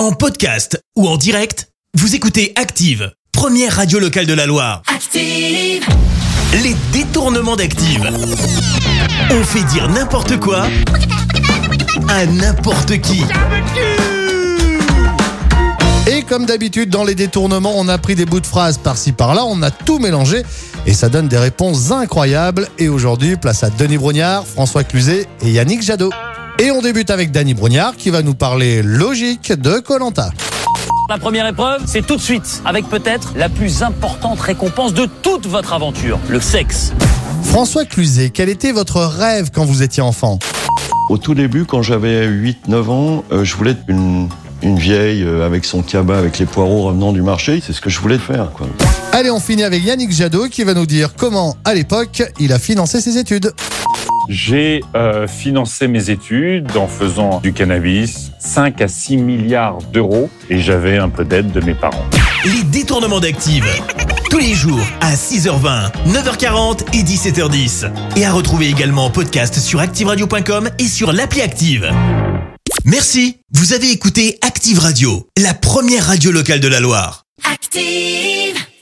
En podcast ou en direct, vous écoutez Active, première radio locale de la Loire. Active, Les détournements d'Active. On fait dire n'importe quoi à n'importe qui. Et comme d'habitude, dans les détournements, on a pris des bouts de phrases par-ci par-là, on a tout mélangé et ça donne des réponses incroyables. Et aujourd'hui, place à Denis Brognard, François Cluzet et Yannick Jadot. Et on débute avec Denis Brognard qui va nous parler logique de Colanta. La première épreuve, c'est tout de suite, avec peut-être la plus importante récompense de toute votre aventure, le sexe. François Cluzet, quel était votre rêve quand vous étiez enfant? Au tout début, quand j'avais 8-9 ans, euh, je voulais être une, une vieille euh, avec son cabas, avec les poireaux revenant du marché. C'est ce que je voulais faire. Quoi. Allez, on finit avec Yannick Jadot qui va nous dire comment, à l'époque, il a financé ses études. J'ai euh, financé mes études en faisant du cannabis, 5 à 6 milliards d'euros, et j'avais un peu d'aide de mes parents. Les détournements d'Active. Tous les jours à 6h20, 9h40 et 17h10. Et à retrouver également en podcast sur ActiveRadio.com et sur l'appli Active. Merci. Vous avez écouté Active Radio, la première radio locale de la Loire. active.